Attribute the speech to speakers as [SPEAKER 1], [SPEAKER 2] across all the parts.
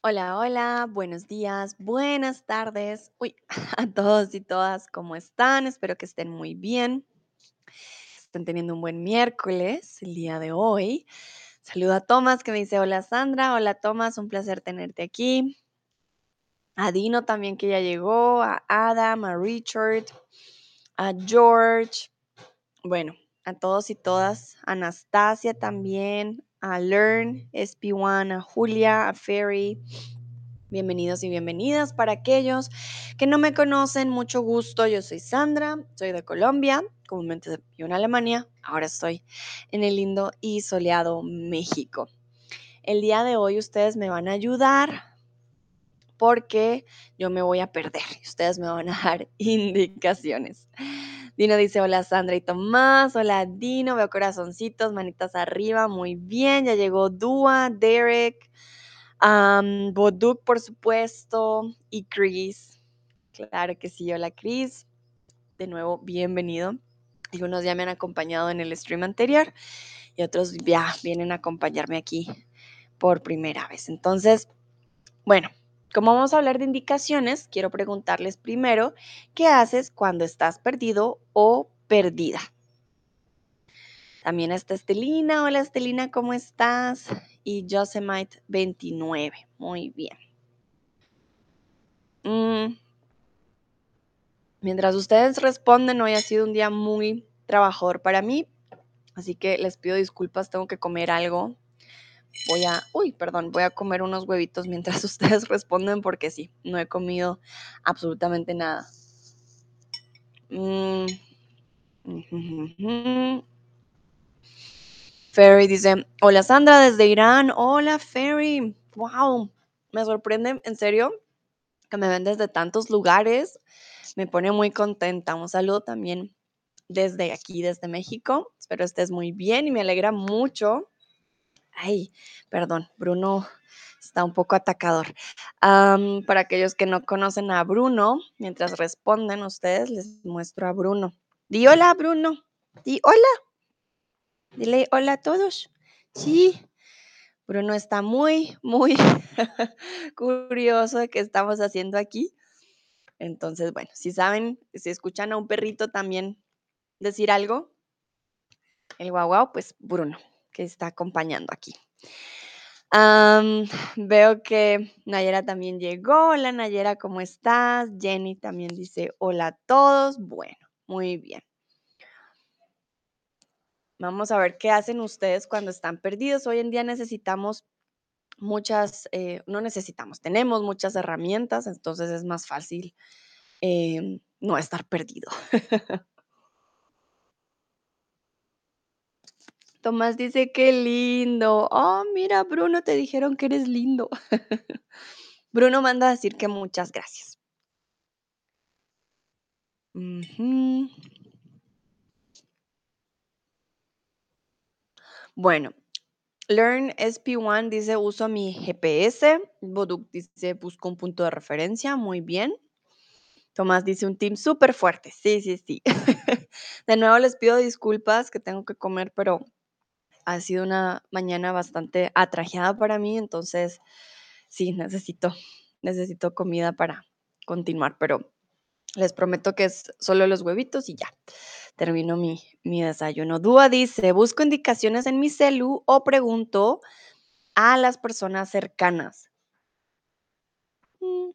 [SPEAKER 1] Hola, hola, buenos días, buenas tardes. Uy, a todos y todas, ¿cómo están? Espero que estén muy bien. Estén teniendo un buen miércoles el día de hoy. Saludo a Tomás que me dice hola Sandra, hola Tomás, un placer tenerte aquí. A Dino también que ya llegó, a Adam, a Richard, a George. Bueno, a todos y todas, Anastasia también, a Learn, SP1, a Julia, a Ferry, Bienvenidos y bienvenidas para aquellos que no me conocen, mucho gusto. Yo soy Sandra, soy de Colombia, comúnmente vivo en Alemania, ahora estoy en el lindo y soleado México. El día de hoy ustedes me van a ayudar porque yo me voy a perder ustedes me van a dar indicaciones. Dino dice, hola Sandra y Tomás, hola Dino, veo corazoncitos, manitas arriba, muy bien, ya llegó Dua, Derek, Um, Boduk, por supuesto, y Chris. Claro que sí, hola Chris. De nuevo, bienvenido. Algunos ya me han acompañado en el stream anterior y otros ya vienen a acompañarme aquí por primera vez. Entonces, bueno, como vamos a hablar de indicaciones, quiero preguntarles primero, ¿qué haces cuando estás perdido o perdida? También está Estelina. Hola Estelina, ¿cómo estás? Y Josemite 29. Muy bien. Mm. Mientras ustedes responden, hoy ha sido un día muy trabajador para mí, así que les pido disculpas, tengo que comer algo. Voy a, uy, perdón, voy a comer unos huevitos mientras ustedes responden porque sí, no he comido absolutamente nada. Mm. Ferry dice, hola Sandra desde Irán, hola Ferry, wow, me sorprende en serio que me ven desde tantos lugares, me pone muy contenta. Un saludo también desde aquí, desde México. Espero estés muy bien y me alegra mucho. Ay, perdón, Bruno está un poco atacador. para aquellos que no conocen a Bruno, mientras responden ustedes, les muestro a Bruno. Di hola, Bruno. Di hola. Dile hola a todos. Sí. Bruno está muy, muy curioso de qué estamos haciendo aquí. Entonces, bueno, si saben, si escuchan a un perrito también decir algo, el guau guau, pues Bruno, que está acompañando aquí. veo que Nayera también llegó. Hola Nayera, ¿cómo estás? Jenny también dice hola a todos. Bueno, muy bien. Vamos a ver qué hacen ustedes cuando están perdidos. Hoy en día necesitamos muchas, eh, no necesitamos, tenemos muchas herramientas, entonces es más fácil em, no estar perdido. Tomás dice, qué lindo. Oh, mira, Bruno, te dijeron que eres lindo. Bruno manda a decir que muchas gracias. Bueno, Learn SP1 dice uso mi GPS. Boduk dice busco un punto de referencia. Muy bien. Tomás dice un team súper fuerte. Sí, sí, sí. de nuevo les pido disculpas que tengo que comer, pero ha sido una mañana bastante atrajeada para mí. Entonces, sí, necesito, necesito comida para continuar, pero les prometo que es solo los huevitos y ya. Termino mi, mi desayuno. Dúa dice, busco indicaciones en mi celu o pregunto a las personas cercanas. Mm.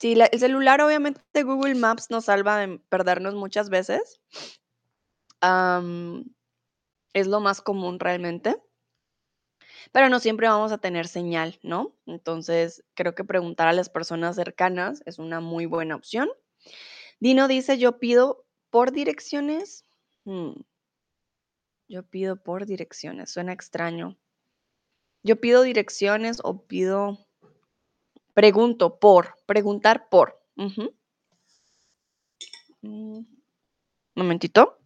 [SPEAKER 1] Sí, el celular obviamente Google Maps nos salva de perdernos muchas veces. Es lo más común realmente. Pero no siempre vamos a tener señal, ¿no? Entonces, creo que preguntar a las personas cercanas es una muy buena opción. Dino dice, yo pido por direcciones. Hmm. Yo pido por direcciones, suena extraño. Yo pido direcciones o pido, pregunto por, preguntar por. Un momentito.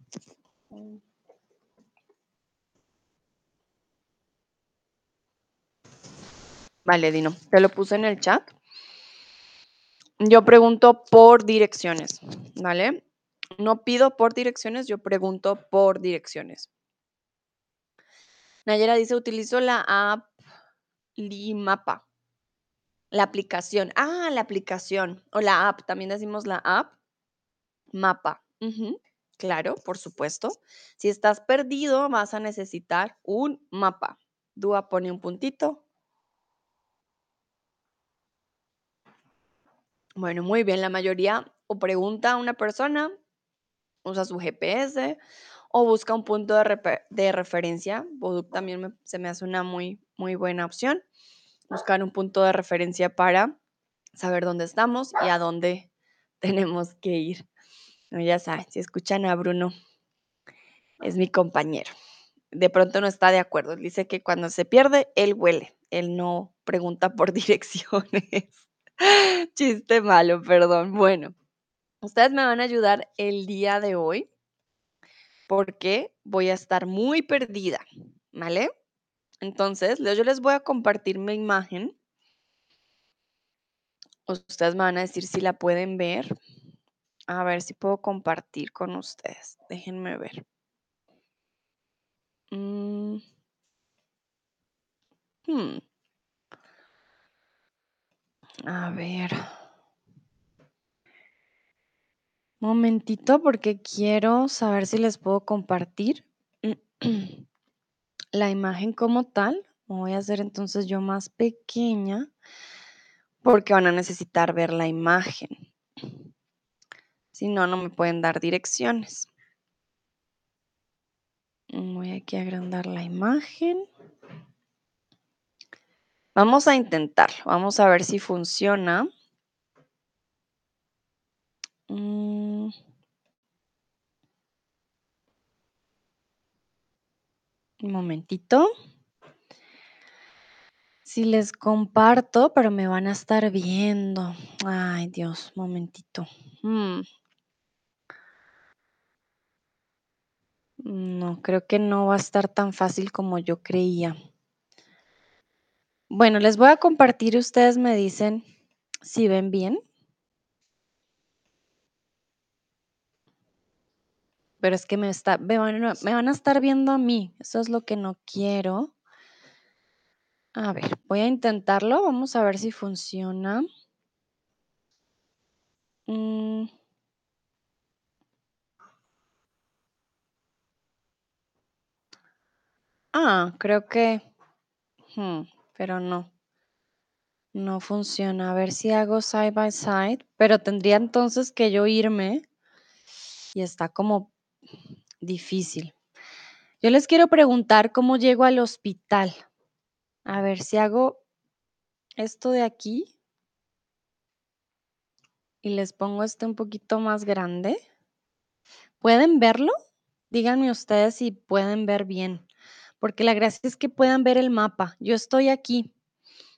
[SPEAKER 1] Vale, Dino, te lo puse en el chat. Yo pregunto por direcciones, ¿vale? No pido por direcciones, yo pregunto por direcciones. Nayera dice, utilizo la app Limapa. La aplicación. Ah, la aplicación o la app, también decimos la app. Mapa. Claro, por supuesto. Si estás perdido, vas a necesitar un mapa. Dúa pone un puntito. Bueno, muy bien. La mayoría o pregunta a una persona, usa su GPS o busca un punto de, de referencia. Boduc también me- se me hace una muy, muy buena opción. Buscar un punto de referencia para saber dónde estamos y a dónde tenemos que ir. No, ya saben, si escuchan a Bruno, es mi compañero. De pronto no está de acuerdo. Dice que cuando se pierde, él huele. Él no pregunta por direcciones. Chiste malo, perdón. Bueno, ustedes me van a ayudar el día de hoy porque voy a estar muy perdida, ¿vale? Entonces, yo les voy a compartir mi imagen. Ustedes me van a decir si la pueden ver. A ver si puedo compartir con ustedes. Déjenme ver. Mm, hmm, a ver. Momentito, porque quiero saber si les puedo compartir la imagen como tal. Voy a hacer entonces yo más pequeña porque van a necesitar ver la imagen. Si no, no me pueden dar direcciones. Voy aquí a agrandar la imagen. Vamos a intentarlo. Vamos a ver si funciona. Mm, un momentito. Si les comparto, pero me van a estar viendo. Ay, Dios, momentito. Mm, no, creo que no va a estar tan fácil como yo creía. Bueno, les voy a compartir ustedes me dicen si ven bien, pero es que me, está, me, van, a- me van a estar viendo a mí. Eso es lo que no quiero. A ver, voy a intentarlo. Vamos a ver si funciona. Mm, ah, creo que... hmm, pero no. No funciona. A ver si hago side by side, pero tendría entonces que yo irme y está como difícil. Yo les quiero preguntar cómo llego al hospital. A ver si hago esto de aquí y les pongo este un poquito más grande. ¿Pueden verlo? Díganme ustedes si pueden ver bien, porque la gracia es que puedan ver el mapa. Yo estoy aquí.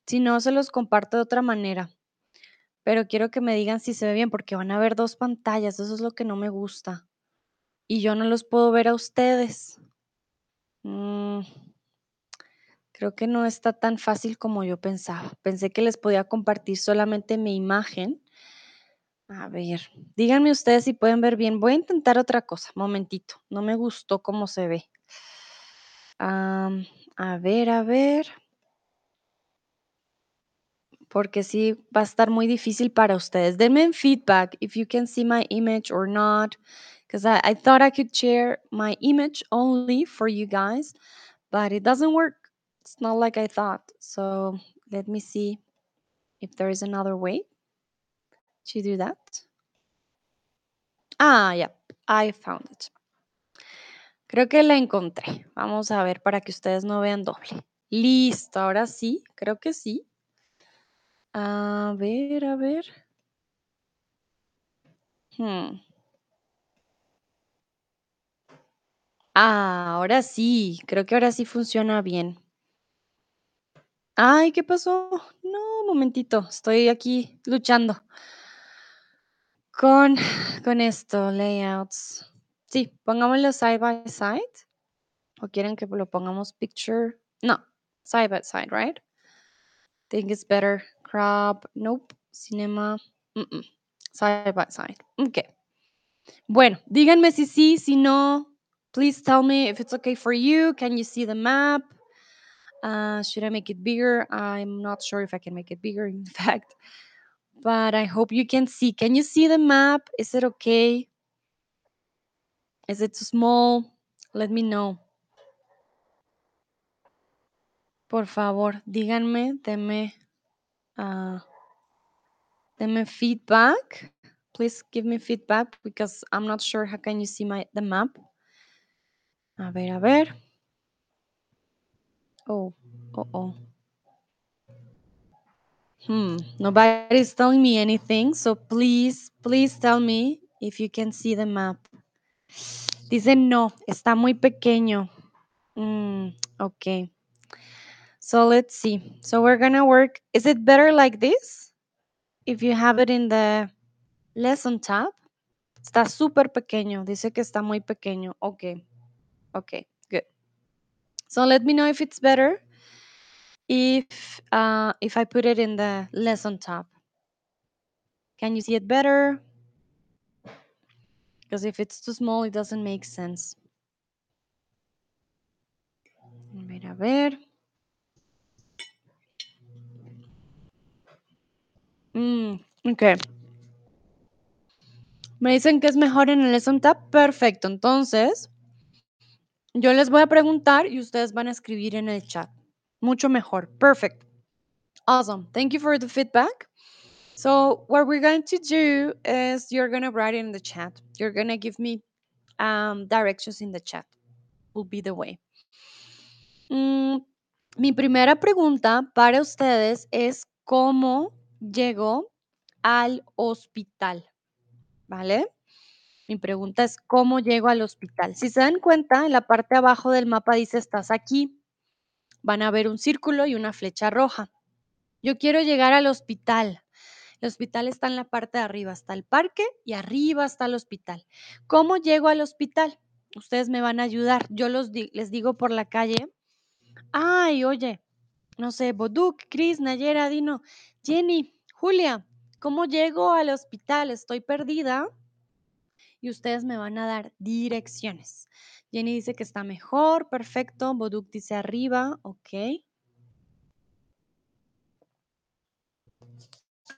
[SPEAKER 1] Si no, se los comparto de otra manera. Pero quiero que me digan si se ve bien, porque van a ver dos pantallas. Eso es lo que no me gusta. Y yo no los puedo ver a ustedes. Mm, creo que no está tan fácil como yo pensaba. Pensé que les podía compartir solamente mi imagen. A ver, díganme ustedes si pueden ver bien. Voy a intentar otra cosa. Momentito. No me gustó cómo se ve. Am, a ver, a ver. Porque sí va a estar muy difícil para ustedes. Denme en feedback if you can see my image or not. Because I, I thought I could share my image only for you guys, but it doesn't work. It's not like I thought. So let me see if there is another way to do that. Ah, yeah, I found it. Creo que la encontré. Vamos a ver para que ustedes no vean doble. Listo, ahora sí, creo que sí. A ver, a ver. Hmm. Ah, ahora sí, creo que ahora sí funciona bien. Ay, ¿qué pasó? No, momentito, estoy aquí luchando con, con esto, layouts. Sí, pongámoslo side by side. ¿O quieren que lo pongamos picture? No, side by side, right? Think it's better. Crop, nope. Cinema, mm-mm. side by side. Ok. Bueno, díganme si sí, si no. Please tell me if it's okay for you. Can you see the map? Uh, should I make it bigger? I'm not sure if I can make it bigger, in fact, but I hope you can see. Can you see the map? Is it okay? Is it too small? Let me know. Por favor, díganme, denme, uh, denme feedback. Please give me feedback because I'm not sure how can you see my the map. A ver, a ver. Oh, oh, oh. Hmm, nobody's telling me anything, so please, please tell me if you can see the map. Dice no, está muy pequeño. Mm, okay. So let's see. So we're gonna work. Is it better like this? If you have it in the lesson tab. Está súper pequeño. Dice que está muy pequeño. Okay. Okay, good. So let me know if it's better if uh, if I put it in the lesson tab. Can you see it better? Because if it's too small, it doesn't make sense. A ver, a ver. Mm, ok. Me dicen que es mejor en el lesson tab. Perfecto. Entonces, yo les voy a preguntar y ustedes van a escribir en el chat. Mucho mejor. Perfect. Awesome. Thank you for the feedback. So, what we're going to do is you're going to write it in the chat. You're going to give me um, directions in the chat. Will be the way. Mm, mi primera pregunta para ustedes es cómo llegó al hospital, ¿vale? Mi pregunta es cómo llego al hospital. Si se dan cuenta, en la parte abajo del mapa dice estás aquí. Van a ver un círculo y una flecha roja. Yo quiero llegar al hospital. El hospital está en la parte de arriba, está el parque y arriba está el hospital. ¿Cómo llego al hospital? Ustedes me van a ayudar. Yo los les digo por la calle. Ay, oye, no sé, Boduk, Chris, Nayera, Dino, Jenny, Julia, ¿cómo llego al hospital? Estoy perdida. Y ustedes me van a dar direcciones. Jenny dice que está mejor, perfecto. Boduk dice arriba, ok.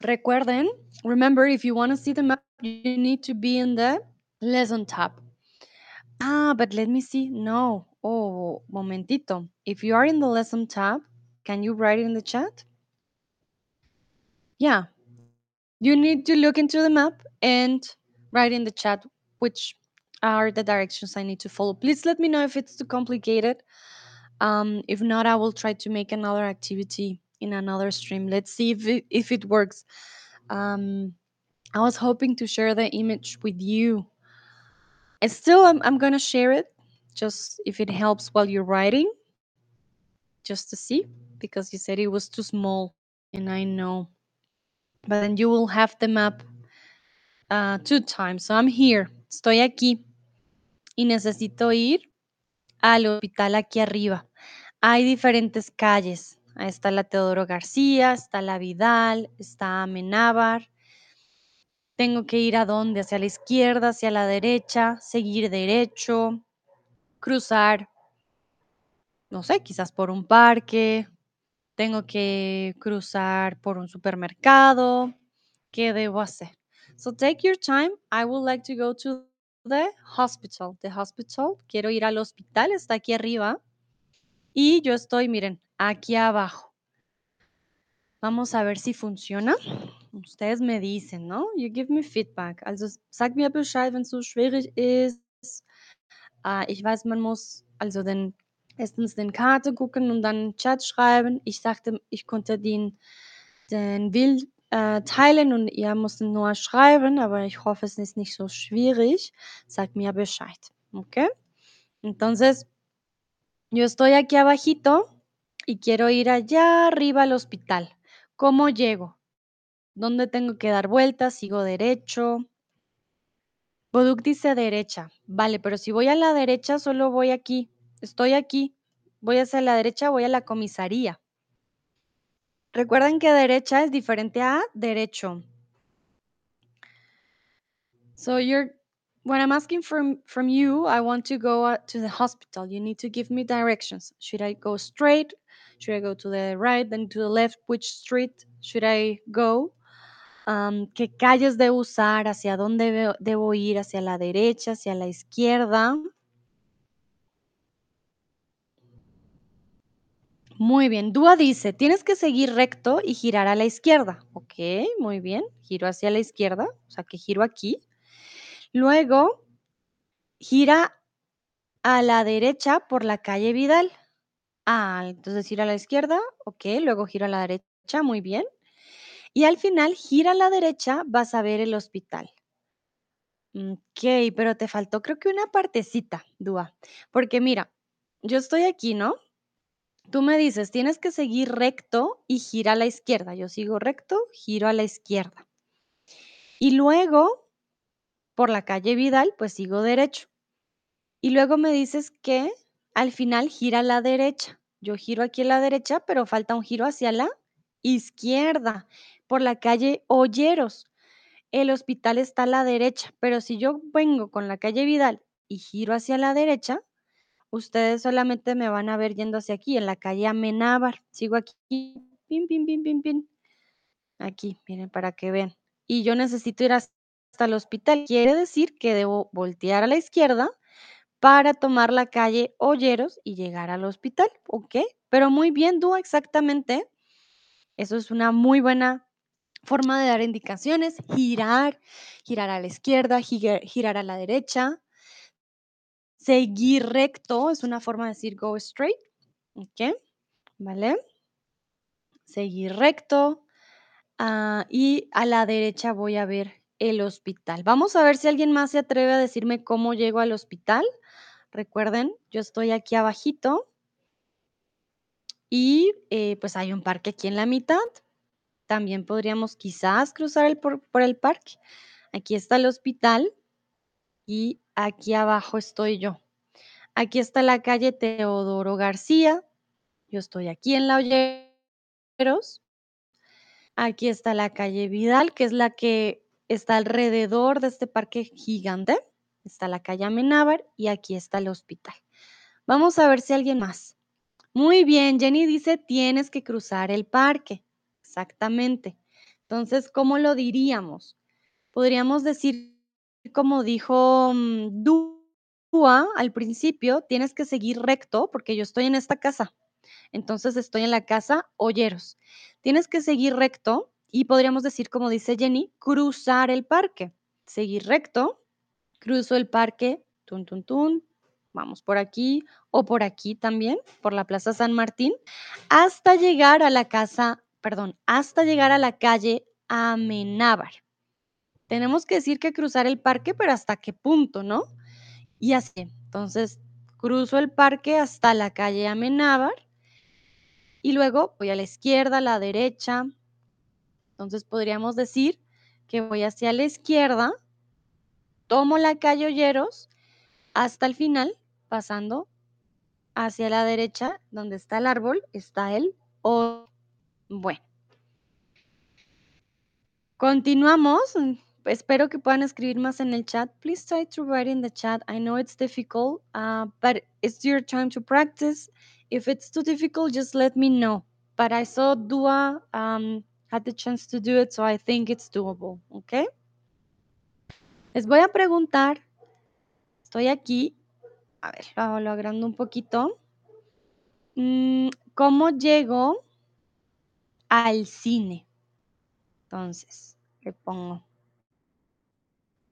[SPEAKER 1] Recuerden, remember, if you want to see the map, you need to be in the lesson tab. Ah, but let me see. No. Oh, momentito. If you are in the lesson tab, can you write in the chat? Yeah. You need to look into the map and write in the chat which are the directions I need to follow. Please let me know if it's too complicated. Um, if not, I will try to make another activity in another stream. Let's see if it, if it works. Um, I was hoping to share the image with you. And still, I'm, I'm going to share it just if it helps while you're writing, just to see, because you said it was too small, and I know. But then you will have the map uh, two times. So I'm here, estoy aquí, y necesito ir al hospital aquí arriba. Hay diferentes calles. Ahí está la Teodoro García, está la Vidal, está Amenábar. Tengo que ir a dónde? Hacia la izquierda, hacia la derecha, seguir derecho, cruzar, no sé, quizás por un parque. Tengo que cruzar por un supermercado. ¿Qué debo hacer? So take your time. I would like to go to the hospital. The hospital. Quiero ir al hospital. Está aquí arriba. Y yo estoy, miren, aquí abajo. Vamos a ver si funciona. Ustedes me dicen, ¿no? You give me feedback. Also sag mir Bescheid, wenn es so schwierig ist. Ah, ich weiß, man muss also den erstens den Karte gucken und dann Chat schreiben. Ich dachte, ich konnte den, den Bild äh, teilen und ihr müsst nur schreiben, aber ich hoffe, es ist nicht so schwierig. Sag mir Bescheid, ¿ok? Entonces, yo estoy aquí abajito y quiero ir allá arriba al hospital. ¿Cómo llego? ¿Dónde tengo que dar vueltas? ¿Sigo derecho? Boduk dice derecha. Vale, pero si voy a la derecha, solo voy aquí. Estoy aquí. Voy hacia la derecha, voy a la comisaría. Recuerden que derecha es diferente a derecho. So you're When I'm asking from from you, I want to go to the hospital. You need to give me directions. Should I go straight? Should I go to the right, then to the left? Which street should I go? Am, ¿qué calles debo usar? ¿Hacia dónde debo ir? ¿Hacia la derecha? ¿Hacia la izquierda? Muy bien. Dúa dice, tienes que seguir recto y girar a la izquierda. Ok, muy bien. Giro hacia la izquierda, o sea que giro aquí. Luego, gira a la derecha por la calle Vidal. Ah, entonces gira a la izquierda, ok, luego giro a la derecha, muy bien. Y al final, gira a la derecha, vas a ver el hospital. Ok, pero te faltó creo que una partecita, Dúa. Porque mira, yo estoy aquí, ¿no? Tú me dices, tienes que seguir recto y gira a la izquierda. Yo sigo recto, giro a la izquierda. Y luego, por la calle Vidal, pues sigo derecho. Y luego me dices que al final gira a la derecha. Yo giro aquí a la derecha, pero falta un giro hacia la izquierda, por la calle Olleros. El hospital está a la derecha, pero si yo vengo con la calle Vidal y giro hacia la derecha, ustedes solamente me van a ver yendo hacia aquí, en la calle Amenábar. Sigo aquí, pin, pin, pin, pin, pin. Aquí, miren, para que vean. Y yo necesito ir hasta el hospital. Quiere decir que debo voltear a la izquierda para tomar la calle Olleros y llegar al hospital, ¿ok? Pero muy bien, Dúa, exactamente. Eso es una muy buena forma de dar indicaciones. Girar, girar a la izquierda, girar, a la derecha. Seguir recto es una forma de decir go straight, ¿ok? ¿Vale? Seguir recto. ah, y a la derecha voy a ver el hospital. Vamos a ver si alguien más se atreve a decirme cómo llego al hospital. Recuerden, yo estoy aquí abajito y eh, pues hay un parque aquí en la mitad. También podríamos quizás cruzar el por, por el parque. Aquí está el hospital y aquí abajo estoy yo. Aquí está la calle Teodoro García. Yo estoy aquí en la Olleros. Aquí está la calle Vidal, que es la que está alrededor de este parque gigante. Está la calle Amenábar y aquí está el hospital. Vamos a ver si alguien más. Muy bien, Jenny dice, tienes que cruzar el parque. Exactamente. Entonces, ¿cómo lo diríamos? Podríamos decir, como dijo mm, Dúa al principio, tienes que seguir recto porque yo estoy en esta casa. Entonces, estoy en la casa Olleros. Tienes que seguir recto y podríamos decir, como dice Jenny, cruzar el parque. Seguir recto, cruzo el parque, tun, tun, tun, vamos por aquí o por aquí también, por la Plaza San Martín, hasta llegar a la casa, perdón, hasta llegar a la calle Amenábar. Tenemos que decir que cruzar el parque, pero hasta qué punto, ¿no? Y así, entonces cruzo el parque hasta la calle Amenábar y luego voy a la izquierda, a la derecha. Entonces podríamos decir que voy hacia la izquierda, tomo la calle Olleros hasta el final, pasando hacia la derecha, donde está el árbol, está el O. Bueno. Continuamos. Espero que puedan escribir más en el chat. Please try to write in the chat. I know it's difficult, uh, but it's your time to practice. If it's too difficult, just let me know. But I saw Dua um, had the chance to do it, so I think it's doable. Okay. Les voy a preguntar. Estoy aquí. A ver, lo, lo agrando un poquito. Mm, ¿Cómo llego al cine? Entonces, le pongo.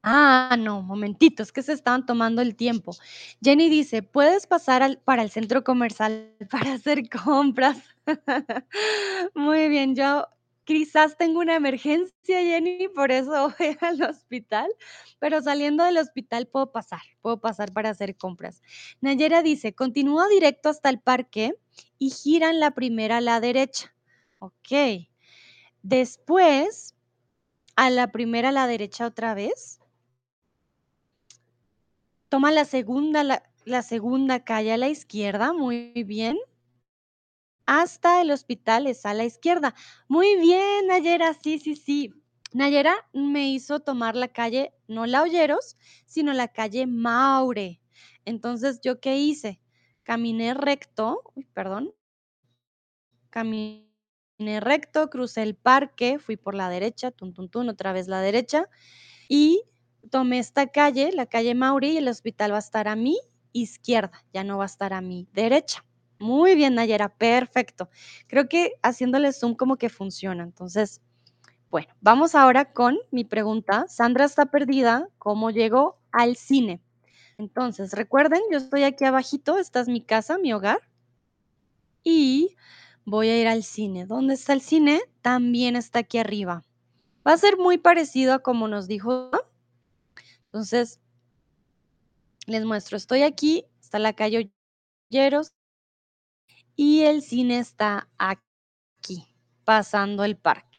[SPEAKER 1] Ah, no, momentito, es que se estaban tomando el tiempo. Jenny dice, ¿puedes pasar al- para el centro comercial para hacer compras? Muy bien, yo quizás tengo una emergencia, Jenny, por eso voy al hospital, pero saliendo del hospital puedo pasar, puedo pasar para hacer compras. Nayera dice, continúa directo hasta el parque y gira en la primera a la derecha. Ok. Después, a la primera a la derecha otra vez. Toma la segunda, la segunda calle a la izquierda, muy bien. Hasta el hospital es a la izquierda. Muy bien, Nayera, sí, sí, sí. Nayera me hizo tomar la calle, no la Olleros, sino la calle Maure. Entonces, ¿yo qué hice? Caminé recto, perdón, caminé recto, crucé el parque, fui por la derecha, tun, tun, otra vez la derecha, y tomé esta calle, la calle Maure, y el hospital va a estar a mi izquierda, ya no va a estar a mi derecha. Muy bien, Nayera, perfecto. Creo que haciéndole zoom como que funciona. Entonces, bueno, vamos ahora con mi pregunta. Sandra está perdida. ¿Cómo llegó al cine? Entonces, recuerden, yo estoy aquí abajito, esta es mi casa, mi hogar, y voy a ir al cine. ¿Dónde está el cine? También está aquí arriba. Va a ser muy parecido a como nos dijo. Entonces, les muestro, estoy aquí, está la calle Olleros y el cine está aquí, pasando el parque.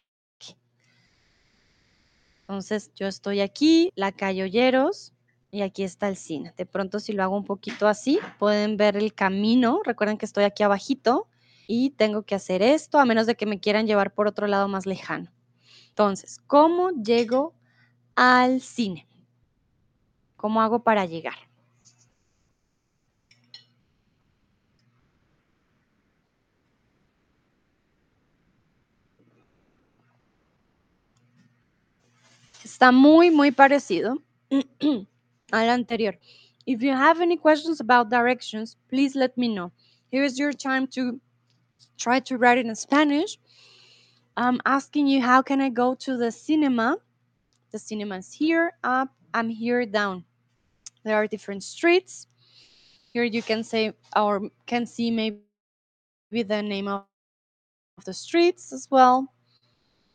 [SPEAKER 1] Entonces, yo estoy aquí, la calle Olleros, y aquí está el cine. De pronto, si lo hago un poquito así, pueden ver el camino. Recuerden que estoy aquí abajito y tengo que hacer esto, a menos de que me quieran llevar por otro lado más lejano. Entonces, ¿cómo llego al cine? ¿Cómo hago para llegar? Está muy, muy parecido al anterior. If you have any questions about directions, please let me know. Here is your time to try to write it in Spanish. I'm asking you, how can I go to the cinema? The cinema is here, up, I'm here, down. There are different streets. Here you can say, or can see maybe the name of the streets as well.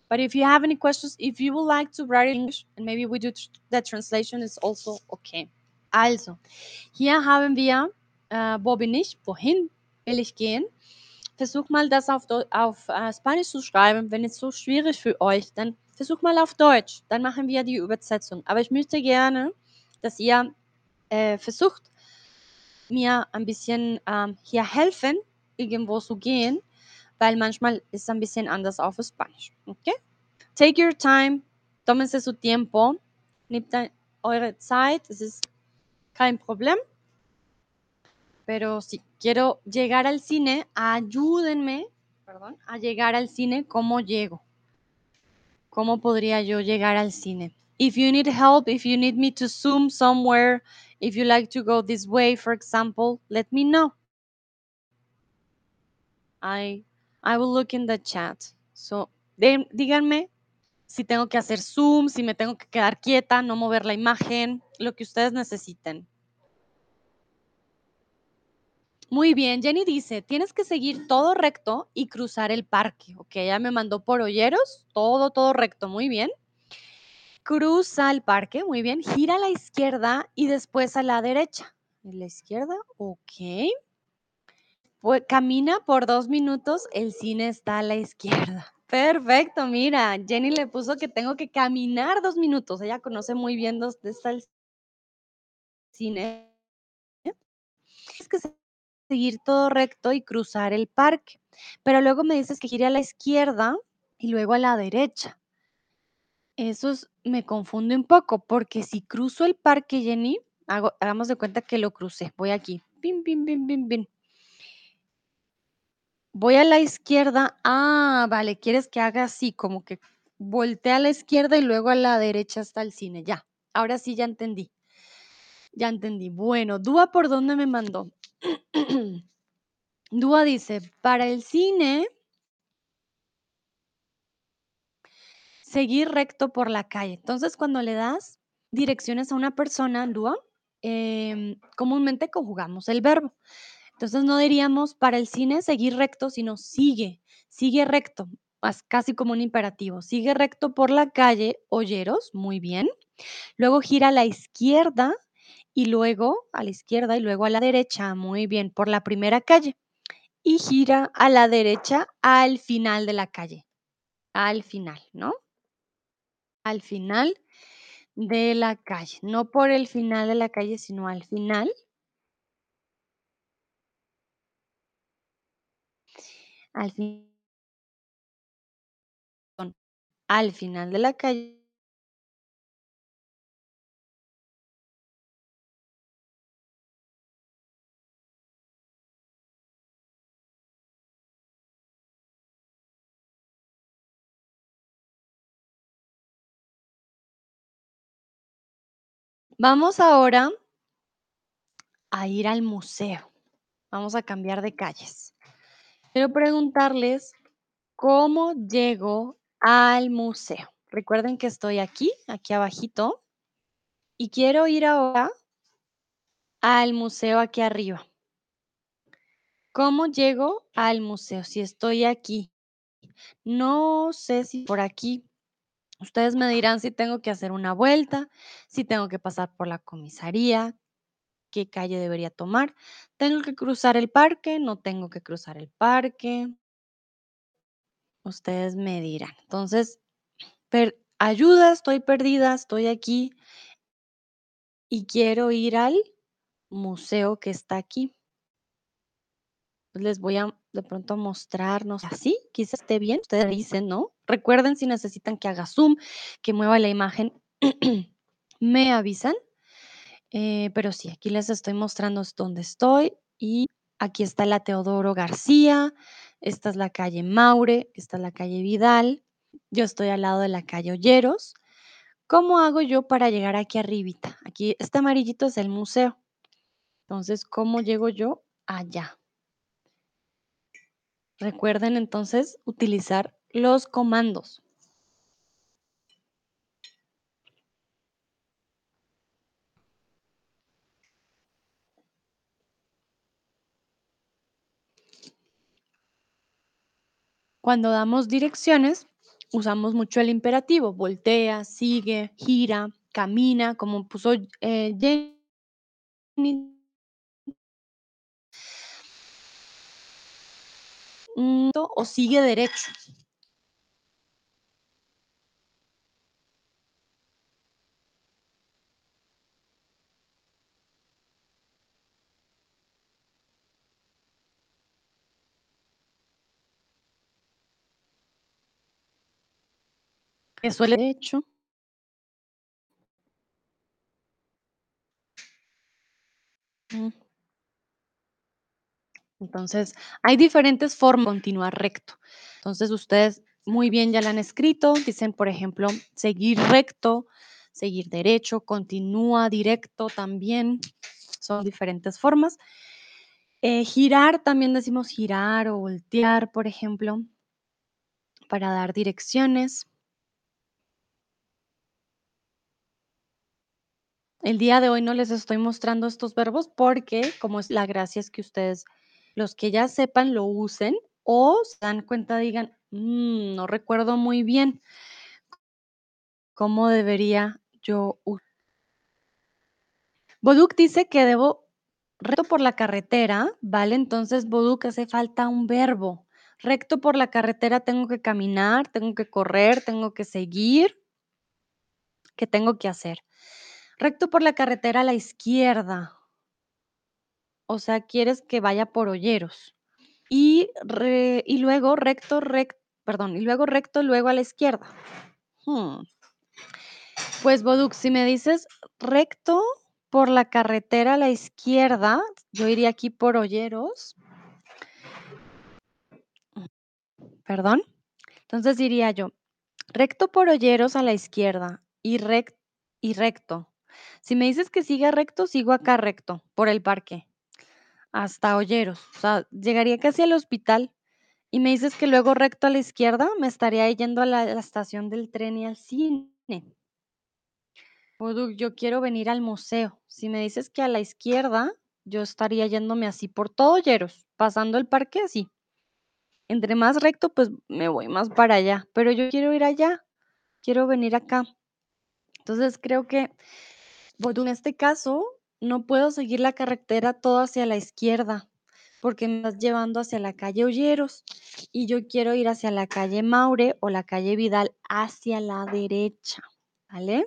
[SPEAKER 1] But if you have any questions, if you would like to write in English and maybe we do the translation is also okay. Also, hier haben wir, äh, wo bin ich, wohin will ich gehen? Versuch mal das auf, auf äh, Spanisch zu schreiben. Wenn es so schwierig für euch, dann versuch mal auf Deutsch. Dann machen wir die Übersetzung. Aber ich möchte gerne, dass ihr äh, versucht, mir ein bisschen ähm, hier helfen, irgendwo zu gehen, weil manchmal ist ein bisschen anders auf Spanisch. Okay? Take your time, tómense su tiempo, nehmt eure Zeit, es ist kein Problem. Pero si quiero llegar al cine, ayúdenme, perdón, a llegar al cine, ¿cómo llego? ¿Cómo podría yo llegar al cine? If you need help, if you need me to zoom somewhere, if you like to go this way, for example, let me know. I, I will look in the chat. So, de- díganme si tengo que hacer zoom, si me tengo que quedar quieta, no mover la imagen, lo que ustedes necesiten. Muy bien, Jenny dice, tienes que seguir todo recto y cruzar el parque. Ok, ya me mandó por Olleros, todo, todo recto, muy bien. Cruza el parque, muy bien. Gira a la izquierda y después a la derecha. ¿A la izquierda? Ok. Pues camina por dos minutos, el cine está a la izquierda. Perfecto, mira, Jenny le puso que tengo que caminar dos minutos. Ella conoce muy bien dónde está el cine. Tienes que seguir todo recto y cruzar el parque. Pero luego me dices que gire a la izquierda y luego a la derecha. Eso es- me confunde un poco, porque si cruzo el parque, Jenny, hagamos de cuenta que lo crucé. Voy aquí. Pim, pim, pim, pim, pim. Voy a la izquierda. Ah, vale, quieres que haga así, como que voltee a la izquierda y luego a la derecha está el cine. Ya, ahora sí ya entendí. Ya entendí. Bueno, Dúa, ¿por dónde me mandó? Dúa dice, para el cine, seguir recto por la calle. Entonces, cuando le das direcciones a una persona, Dúa, em, comúnmente conjugamos el verbo. Entonces no diríamos para el cine seguir recto, sino sigue, sigue recto, as- casi como un imperativo. Sigue recto por la calle Olleros, muy bien. Luego gira a la izquierda y luego a la izquierda y luego a la derecha, muy bien, por la primera calle. Y gira a la derecha al final de la calle, al final, ¿no? Al final de la calle, no por el final de la calle, sino al final, al fin. al final de la calle Vamos ahora a ir al museo. Vamos a cambiar de calles. Quiero preguntarles cómo llego al museo. Recuerden que estoy aquí, aquí abajito, y quiero ir ahora al museo aquí arriba. ¿Cómo llego al museo? Si estoy aquí. No sé si por aquí. Ustedes me dirán si tengo que hacer una vuelta, si tengo que pasar por la comisaría, qué calle debería tomar. ¿Tengo que cruzar el parque? ¿No tengo que cruzar el parque? Ustedes me dirán. Entonces, ayuda, estoy perdida, estoy aquí y quiero ir al museo que está aquí. Les voy a de pronto mostrarnos así, quizás esté bien, ustedes dicen, ¿no? Recuerden si necesitan que haga zoom, que mueva la imagen, me avisan. Eh, pero sí, aquí les estoy mostrando dónde estoy y aquí está la Teodoro García, esta es la calle Maure, esta es la calle Vidal, yo estoy al lado de la calle Olleros. ¿Cómo hago yo para llegar aquí arribita? Aquí, este amarillito es el museo. Entonces, ¿cómo llego yo allá? Recuerden entonces utilizar los comandos. Cuando damos direcciones, usamos mucho el imperativo, voltea, sigue, gira, camina, como puso eh, Jenny, mm, o sigue derecho. Que suele derecho. Mm. Entonces, hay diferentes formas de continuar recto. Entonces, ustedes muy bien ya la han escrito. Dicen, por ejemplo, seguir recto, seguir derecho, continúa directo también. Son diferentes formas. Eh, girar, también decimos girar o voltear, por ejemplo, para dar direcciones. El día de hoy no les estoy mostrando estos verbos porque, como es la gracia es que ustedes, los que ya sepan, lo usen o se dan cuenta, digan, "Mm, no recuerdo muy bien cómo debería yo u-". Boduk dice que debo recto por la carretera, ¿vale? Entonces, Boduk hace falta un verbo. Recto por la carretera tengo que caminar, tengo que correr, tengo que seguir. ¿Qué tengo que hacer? Recto por la carretera a la izquierda. O sea, quieres que vaya por Olleros. Y, re- y luego recto, recto, perdón, y luego recto, luego a la izquierda. Hmm. Pues Boduk, si me dices recto por la carretera a la izquierda, yo iría aquí por Olleros. Perdón. Entonces diría yo, recto por Olleros a la izquierda y, rec- y recto. Si me dices que siga recto, sigo acá recto, por el parque, hasta Olleros. O sea, llegaría casi al hospital. Y me dices que luego recto a la izquierda, me estaría yendo a la, estación del tren y al cine. Oduk, yo quiero venir al museo. Si me dices que a la izquierda, yo estaría yéndome así por todo Lleros, pasando el parque así. Entre más recto, pues me voy más para allá. Pero yo quiero ir allá, quiero venir acá. Entonces creo que Boduk, en este caso, no puedo seguir la carretera todo hacia la izquierda, porque me estás llevando hacia la calle Olleros y yo quiero ir hacia la calle Maure o la calle Vidal hacia la derecha, ¿vale?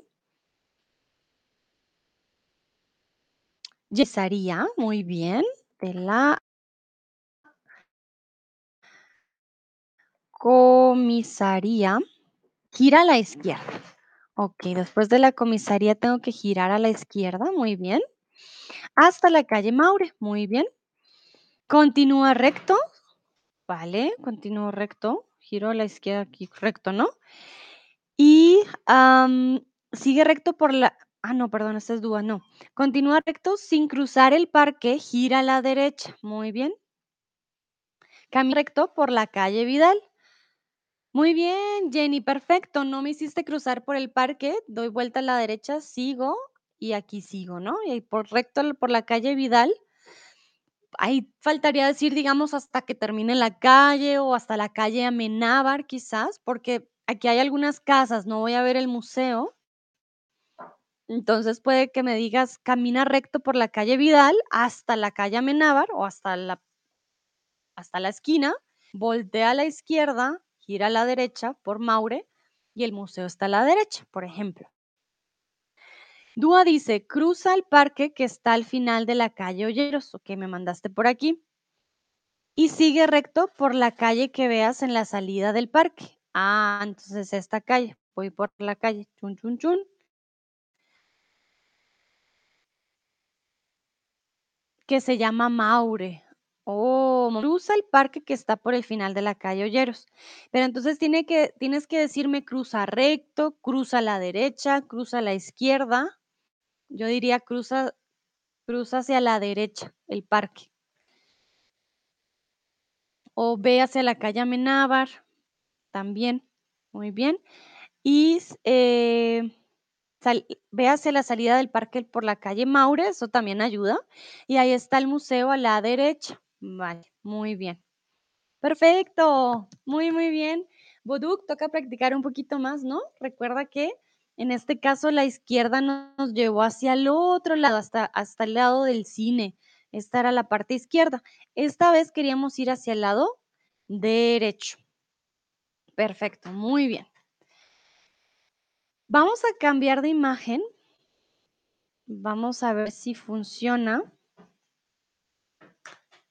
[SPEAKER 1] Yesaría, muy bien, de la comisaría gira a la izquierda. Ok, después de la comisaría tengo que girar a la izquierda, muy bien. Hasta la calle Maure, muy bien. Continúa recto, vale, continúo recto, giro a la izquierda aquí, recto, ¿no? Y sigue recto por la... Ah, no, perdón, esta es duda, no. Continúa recto sin cruzar el parque, gira a la derecha, muy bien. Camina recto por la calle Vidal. Muy bien, Jenny, perfecto. No me hiciste cruzar por el parque, doy vuelta a la derecha, sigo y aquí sigo, ¿no? Y por recto por la calle Vidal. Ahí faltaría decir, digamos, hasta que termine la calle o hasta la calle Amenábar, quizás, porque aquí hay algunas casas, no voy a ver el museo. Entonces puede que me digas, camina recto por la calle Vidal hasta la calle Amenábar o hasta la hasta la esquina, voltea a la izquierda, gira a la derecha por Maure y el museo está a la derecha, por ejemplo. Dúa dice, cruza el parque que está al final de la calle Olleros, ok, me mandaste por aquí, y sigue recto por la calle que veas en la salida del parque. Ah, entonces esta calle, voy por la calle, chun, chun, chun, que se llama Maure. Oh, cruza el parque que está por el final de la calle Olleros. Pero entonces tienes que decirme cruza recto, cruza a la derecha, cruza a la izquierda. Yo diría cruza, cruza hacia la derecha el parque. O ve hacia la calle Amenábar, también. Muy bien. Y eh, ve hacia la salida del parque por la calle Maure, eso también ayuda. Y ahí está el museo a la derecha. Vale, muy bien. Perfecto, muy, muy bien. Boduk, toca practicar un poquito más, ¿no? Recuerda que en este caso la izquierda no- nos llevó hacia el otro lado, hasta, hasta el lado del cine. Esta era la parte izquierda. Esta vez queríamos ir hacia el lado derecho. Perfecto, muy bien. Vamos a cambiar de imagen. Vamos a ver si funciona.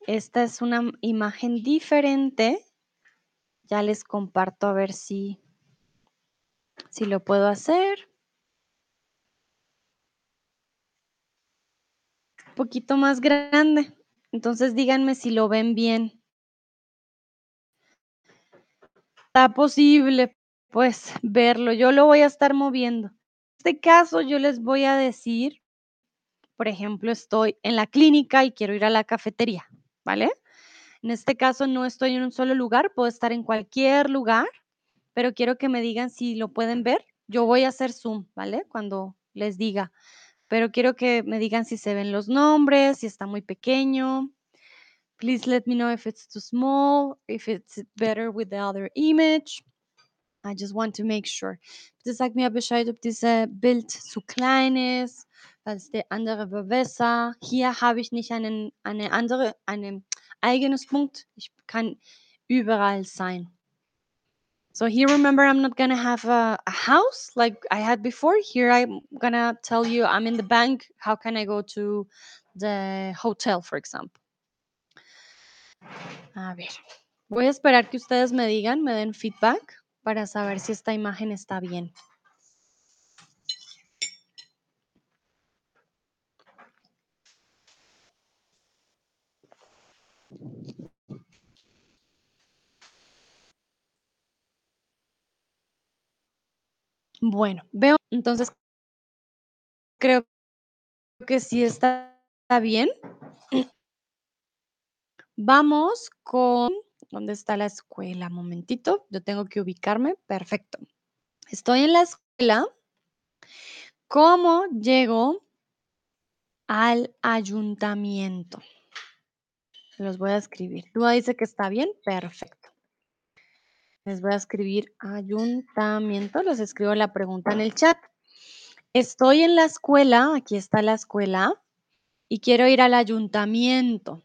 [SPEAKER 1] Esta es una imagen diferente. Ya les comparto a ver si, si lo puedo hacer. Un poquito más grande. Entonces díganme si lo ven bien. Está posible, pues, verlo. Yo lo voy a estar moviendo. En este caso, yo les voy a decir, por ejemplo, estoy en la clínica y quiero ir a la cafetería, ¿vale? En este caso, no estoy en un solo lugar, puedo estar en cualquier lugar, pero quiero que me digan si lo pueden ver. Yo voy a hacer zoom, ¿vale? Cuando les diga, pero quiero que me digan si se ven los nombres, si está muy pequeño. Please let me know if it's too small, if it's better with the other image. I just want to make sure. Bitte sag mir Bescheid, ob dieses Bild zu klein ist, falls der andere war besser. Hier habe ich nicht einen, eine andere, ein eigenes Punkt. Ich kann überall sein. So here, remember, I'm not gonna have a, a house like I had before. Here, I'm gonna tell you I'm in the bank. How can I go to the hotel, for example? A ver, voy a esperar que ustedes me digan, me den feedback para saber si esta imagen está bien. Bueno, veo, entonces creo que sí está bien. Vamos con, ¿dónde está la escuela? Momentito, yo tengo que ubicarme. Perfecto. Estoy en la escuela. ¿Cómo llego al ayuntamiento? Los voy a escribir. Lua dice que está bien. Perfecto. Les voy a escribir ayuntamiento. Les escribo la pregunta en el chat. Estoy en la escuela. Aquí está la escuela. Y quiero ir al ayuntamiento.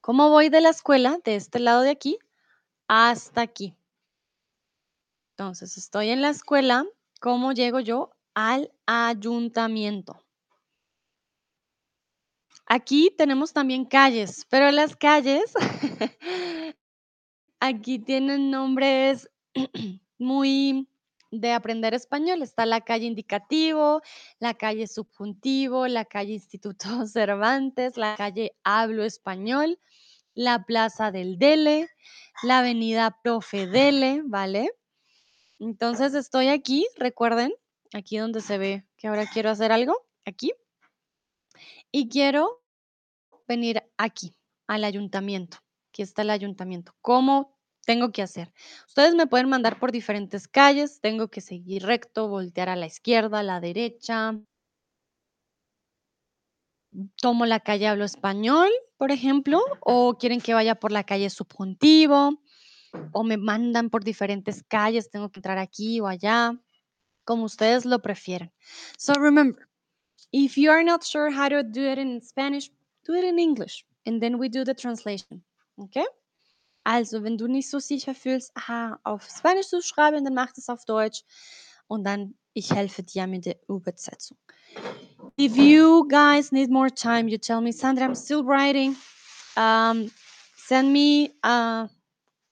[SPEAKER 1] ¿Cómo voy de la escuela, de este lado de aquí, hasta aquí? Entonces, estoy en la escuela. ¿Cómo llego yo al ayuntamiento? Aquí tenemos también calles, pero las calles aquí tienen nombres muy de aprender español. Está la calle Indicativo, la calle Subjuntivo, la calle Instituto Cervantes, la calle Hablo Español, la Plaza del Dele, la Avenida Profe Dele, ¿vale? Entonces estoy aquí, recuerden, aquí donde se ve que ahora quiero hacer algo, aquí. Y quiero venir aquí, al ayuntamiento. Aquí está el ayuntamiento. ¿Cómo tengo que hacer? Ustedes me pueden mandar por diferentes calles. Tengo que seguir recto, voltear a la izquierda, a la derecha. Tomo la calle Hablo Español, por ejemplo, o quieren que vaya por la calle Subjuntivo, o me mandan por diferentes calles, tengo que entrar aquí o allá, como ustedes lo prefieren. So remember, if you are not sure how to do it in Spanish, do it in English and then we do the translation. Okay? Also, wenn du nicht so sicher fühlst, aha, auf Spanisch zu schreiben, dann mach das auf Deutsch und dann ich helfe dir mit der Übersetzung. If you guys need more time, you tell me, Sandra, I'm still writing. Um, send me, uh,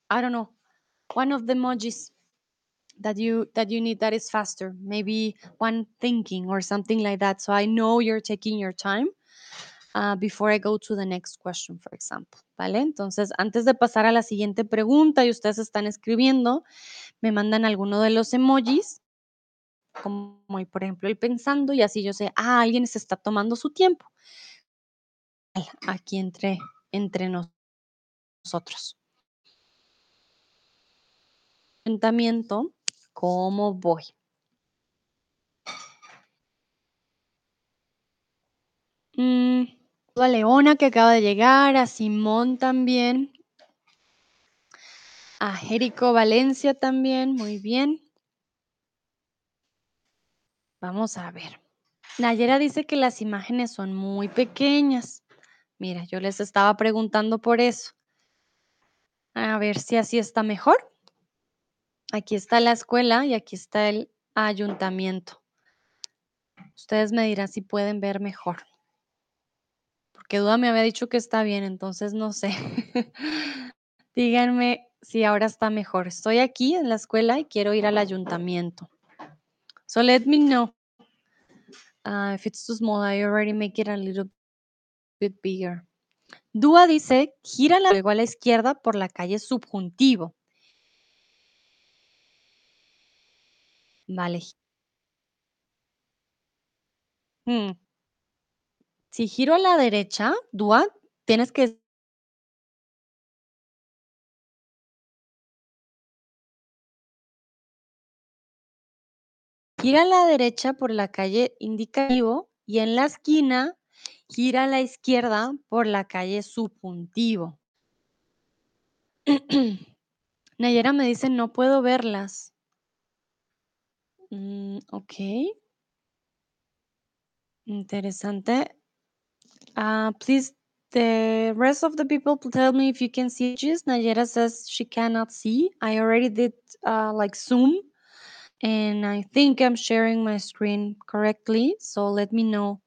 [SPEAKER 1] I don't know, one of the emojis that you that you need that is faster. Maybe one thinking or something like that. So I know you're taking your time. Uh, before I go to the next question, for example, ¿vale? Entonces, antes de pasar a la siguiente pregunta y ustedes están escribiendo, me mandan alguno de los emojis, como por ejemplo el pensando, y así yo sé, ah, alguien se está tomando su tiempo. Aquí entre, entre nosotros. Ayuntamiento, ¿cómo voy? Mm, a Leona que acaba de llegar, a Simón también, a Jerico Valencia también, muy bien. Vamos a ver. Nayera dice que las imágenes son muy pequeñas. Mira, yo les estaba preguntando por eso. A ver si así está mejor. Aquí está la escuela y aquí está el ayuntamiento. Ustedes me dirán si pueden ver mejor. Porque Duda me había dicho que está bien, entonces no sé. Díganme si ahora está mejor. Estoy aquí en la escuela y quiero ir al ayuntamiento. So let me know. If it's too small, I already make it a little bit bigger. Dúa dice, gira luego a la izquierda por la calle Subjuntivo. Vale. Mm. Si giro a la derecha, Dúa, tienes que gira a la derecha por la calle Indicativo y en la esquina gira a la izquierda por la calle Subjuntivo. Nayera me dice, no puedo verlas. Mm, ok. Interesante. Uh, please, the rest of the people tell me if you can see images. Nayera says she cannot see. I already did uh, like Zoom and I think I'm sharing my screen correctly. So let me know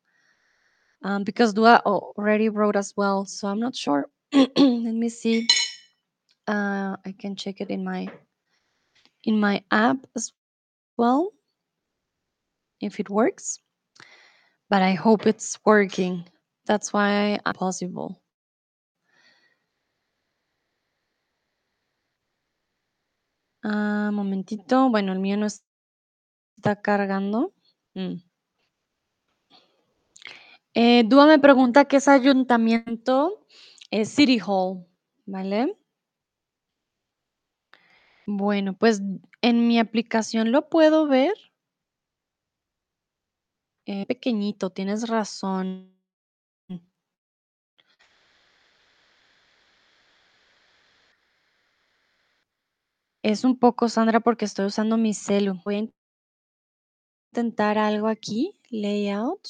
[SPEAKER 1] um, because Dua already wrote as well. So I'm not sure. let me see. Uh, I can check it in my in my app as well if it works. But I hope it's working. That's why I'm possible. Ah, momentito. Bueno, el mío no está cargando. Mm. Eh, me pregunta qué es ayuntamiento. Es City Hall, ¿vale? Bueno, pues en mi aplicación lo puedo ver. Eh, pequeñito, tienes razón. Es un poco, Sandra, porque estoy usando mi celu. Voy a intentar algo aquí, layout.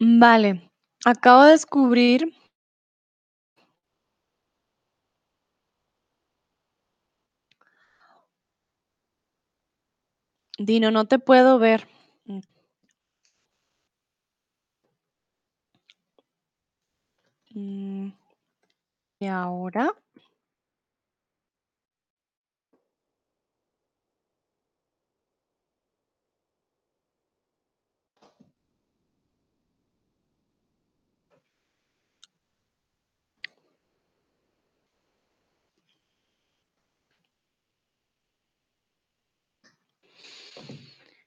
[SPEAKER 1] Vale, acabo de descubrir Dino, no te puedo ver. Mm. Mm. ¿Y ahora?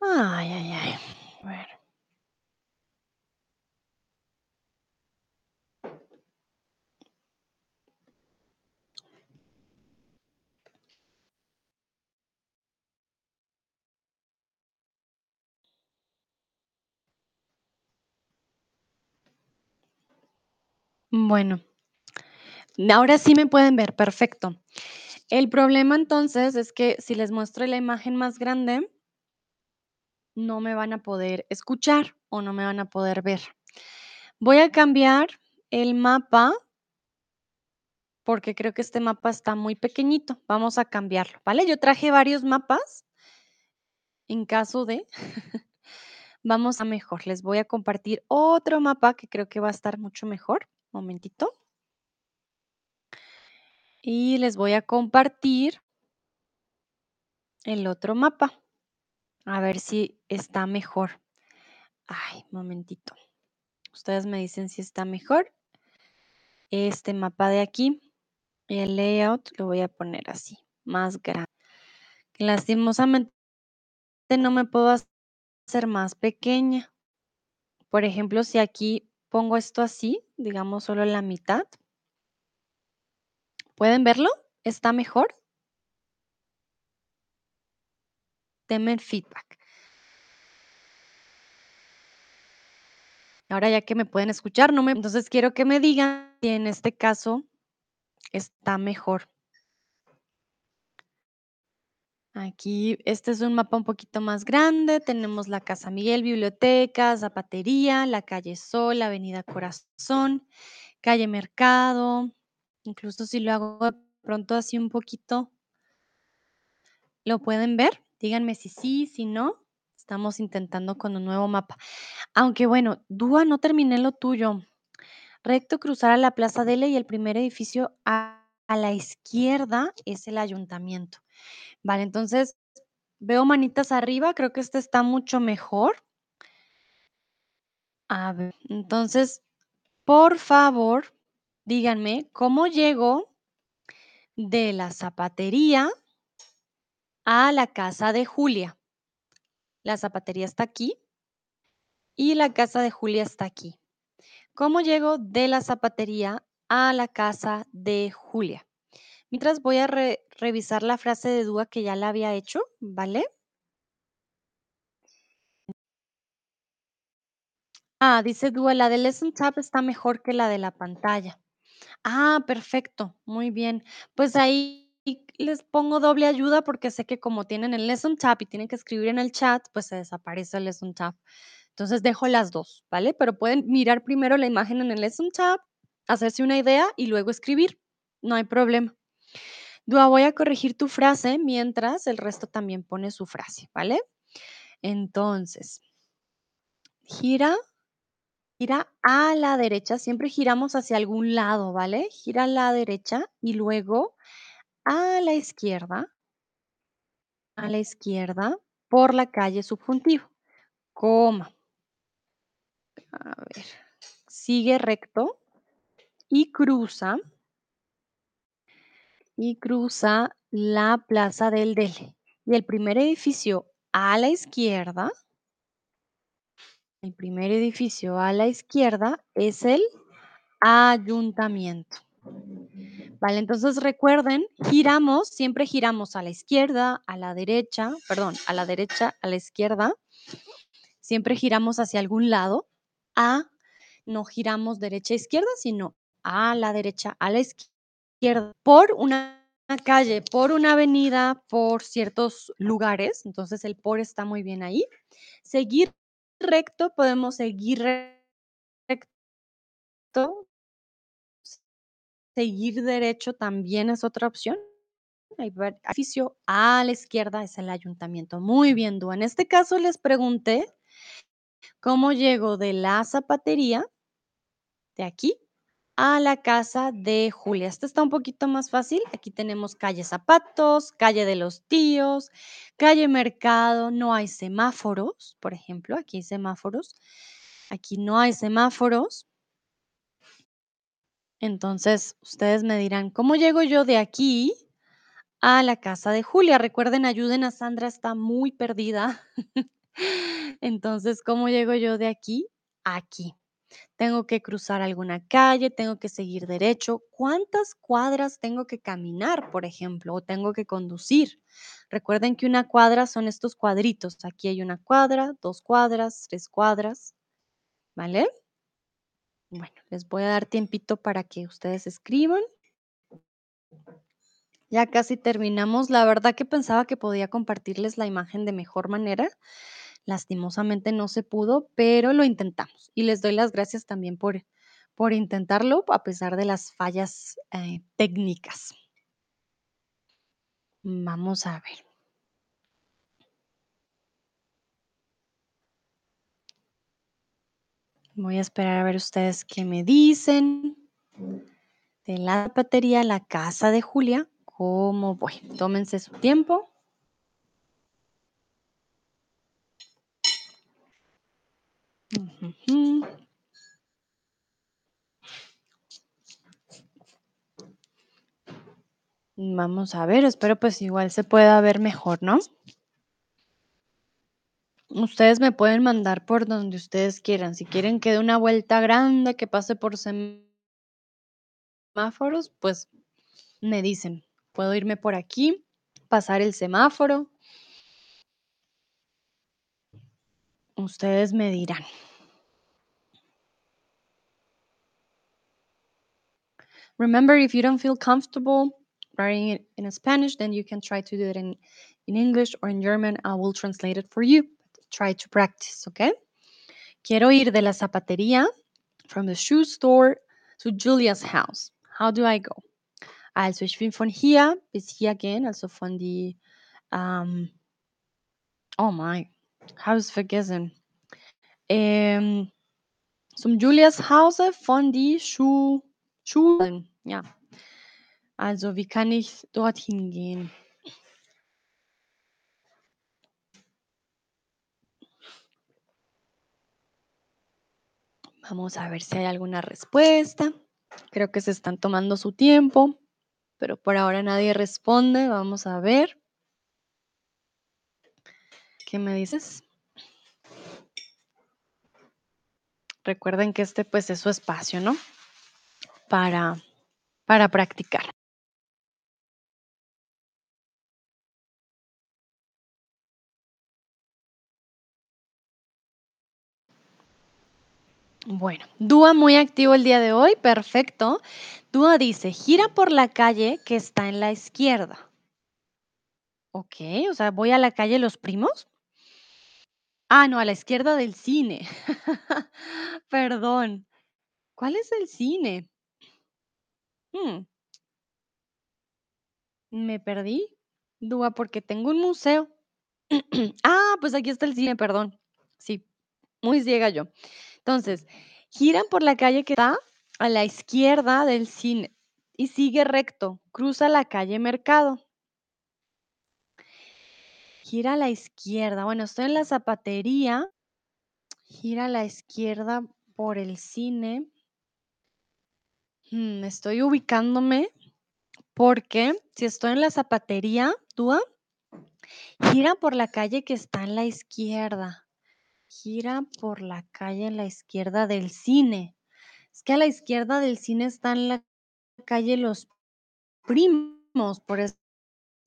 [SPEAKER 1] Ay, ay, ay. A. Bueno. Ahora sí me pueden ver, perfecto. El problema entonces es que si les muestro la imagen más grande no me van a poder escuchar o no me van a poder ver. Voy a cambiar el mapa porque creo que este mapa está muy pequeñito. Vamos a cambiarlo, ¿vale? Yo traje varios mapas. En caso de vamos a mejor. Les voy a compartir otro mapa que creo que va a estar mucho mejor. Momentito. Y les voy a compartir el otro mapa. A ver si está mejor. Ay, momentito. Ustedes me dicen si está mejor. Este mapa de aquí, el layout lo voy a poner así, más grande. Lastimosamente no me puedo hacer más pequeña. Por ejemplo, si aquí pongo esto así, digamos solo la mitad. ¿Pueden verlo? ¿Está mejor? Denme feedback. Ahora ya que me pueden escuchar, no me entonces quiero que me digan si en este caso está mejor. Aquí, este es un mapa un poquito más grande. Tenemos la Casa Miguel, biblioteca, zapatería, la calle Sol, avenida Corazón, calle Mercado. Incluso si lo hago pronto así un poquito. ¿Lo pueden ver? Díganme si sí, si no. Estamos intentando con un nuevo mapa. Aunque bueno, Dúa, no terminé lo tuyo. Recto cruzar a la Plaza Dele y el primer edificio a, a la izquierda es el ayuntamiento. Vale, entonces veo manitas arriba, creo que este está mucho mejor. A ver, entonces, por favor, díganme cómo llego de la zapatería a la casa de Julia. La zapatería está aquí y la casa de Julia está aquí. ¿Cómo llego de la zapatería a la casa de Julia? Mientras voy a re- revisar la frase de Dúa que ya la había hecho, ¿vale? Ah, dice Dúa, la de Lesson Tab está mejor que la de la pantalla. Ah, perfecto, muy bien. Pues ahí les pongo doble ayuda porque sé que como tienen el Lesson Tab y tienen que escribir en el chat, pues se desaparece el Lesson Tab. Entonces dejo las dos, ¿vale? Pero pueden mirar primero la imagen en el Lesson Tab, hacerse una idea y luego escribir. No hay problema. Dúa, voy a corregir tu frase mientras el resto también pone su frase, ¿vale? Entonces, gira Gira a la derecha, siempre giramos hacia algún lado, ¿vale? Gira a la derecha y luego a la izquierda, a la izquierda por la calle subjuntivo, coma. A ver, sigue recto y cruza y cruza la Plaza del Dele. Y el primer edificio a la izquierda, el primer edificio a la izquierda es el ayuntamiento. Vale, entonces recuerden, giramos, siempre giramos a la izquierda, a la derecha, perdón, a la derecha, a la izquierda. Siempre giramos hacia algún lado. A, no giramos derecha a izquierda, sino a la derecha, a la izquierda, por una calle, por una avenida, por ciertos lugares. Entonces el por está muy bien ahí. Seguir recto, podemos seguir seguir derecho también es otra opción. El edificio a la izquierda es el ayuntamiento. Muy bien, Dúa. En este caso les pregunté cómo llego de la zapatería, de aquí, a la casa de Julia. Esta está un poquito más fácil. Aquí tenemos calle Zapatos, calle de los Tíos, calle Mercado. No hay semáforos, por ejemplo. Aquí hay semáforos. Aquí no hay semáforos. Entonces, ustedes me dirán, ¿cómo llego yo de aquí a la casa de Julia? Recuerden, ayuden a Sandra, está muy perdida. Entonces, ¿cómo llego yo de aquí a aquí? Tengo que cruzar alguna calle, tengo que seguir derecho. ¿Cuántas cuadras tengo que caminar, por ejemplo, o tengo que conducir? Recuerden que una cuadra son estos cuadritos. Aquí hay una cuadra, dos cuadras, tres cuadras, ¿vale? Bueno, les voy a dar tiempito para que ustedes escriban. Ya casi terminamos. La verdad que pensaba que podía compartirles la imagen de mejor manera. Lastimosamente no se pudo, pero lo intentamos. Y les doy las gracias también por, por intentarlo a pesar de las fallas eh, técnicas. Vamos a ver. Voy a esperar a ver ustedes qué me dicen. De la zapatería la casa de Julia, ¿cómo voy? Tómense su tiempo. Vamos a ver, espero pues igual se pueda ver mejor, ¿no? Ustedes me pueden mandar por donde ustedes quieran. Si quieren que dé una vuelta grande, que pase por semáforos, pues me dicen. Puedo irme por aquí, pasar el semáforo. Ustedes me dirán. Remember, if you don't feel comfortable writing it in Spanish, then you can try to do it in, in English or in German. I will translate it for you. Try to practice, okay? Quiero ir de la zapatería, from the shoe store to Julia's house. How do I go? Also, ich bin von hier bis hier gehen, also von die, ähm, oh my, habe es vergessen. Ähm, zum Julias Hause von die Schuh, Schulen, ja. Also, wie kann ich dorthin gehen? Vamos a ver si hay alguna respuesta. Creo que se están tomando su tiempo, pero por ahora nadie responde. Vamos a ver. ¿Qué me dices? Recuerden que este pues es su espacio, ¿no? Para, para practicar. Bueno, Dúa muy activo el día de hoy, perfecto. Dúa dice, gira por la calle que está en la izquierda. Ok, o sea, voy a la calle Los Primos. Ah, no, a la izquierda del cine. Perdón. ¿Cuál es el cine? Hmm, me perdí, Dúa, porque tengo un museo. Ah, pues aquí está el cine, perdón. Sí, muy ciega yo. Entonces, giran por la calle que está a la izquierda del cine y sigue recto, cruza la calle Mercado. Gira a la izquierda. Bueno, estoy en la zapatería. Gira a la izquierda por el cine. Mm, estoy ubicándome porque si estoy en la zapatería, Dúa, gira por la calle que está en la izquierda. Gira por la calle en la izquierda del cine. Es que a la izquierda del cine está la calle Los Primos, por eso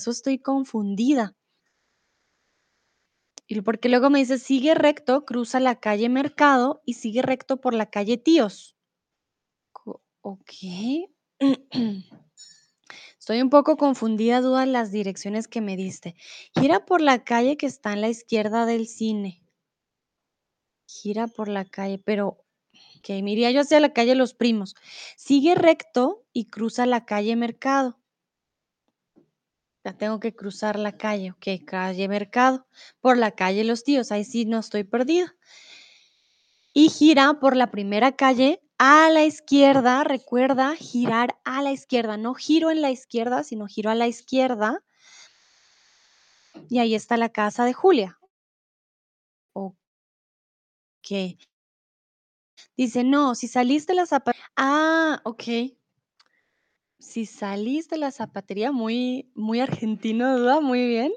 [SPEAKER 1] estoy confundida. Y porque luego me dice, sigue recto, cruza la calle Mercado y sigue recto por la calle Tíos. Ok. Estoy un poco confundida, duda las direcciones que me diste. Gira por la calle que está en la izquierda del cine. Gira por la calle, pero Okey, me iría yo hacia la calle Los Primos. Sigue recto y cruza la calle Mercado. Ya tengo que cruzar la calle, okey, calle Mercado, por la calle Los Tíos, ahí sí no estoy perdida. Y gira por la primera calle a la izquierda, recuerda girar a la izquierda, no giro en la izquierda, sino giro a la izquierda y ahí está la casa de Julia. Okey. Dice: "No, si saliste de la zapa" ah, okey. Si salís de la zapatería, muy muy argentino, ¿verdad? Muy bien.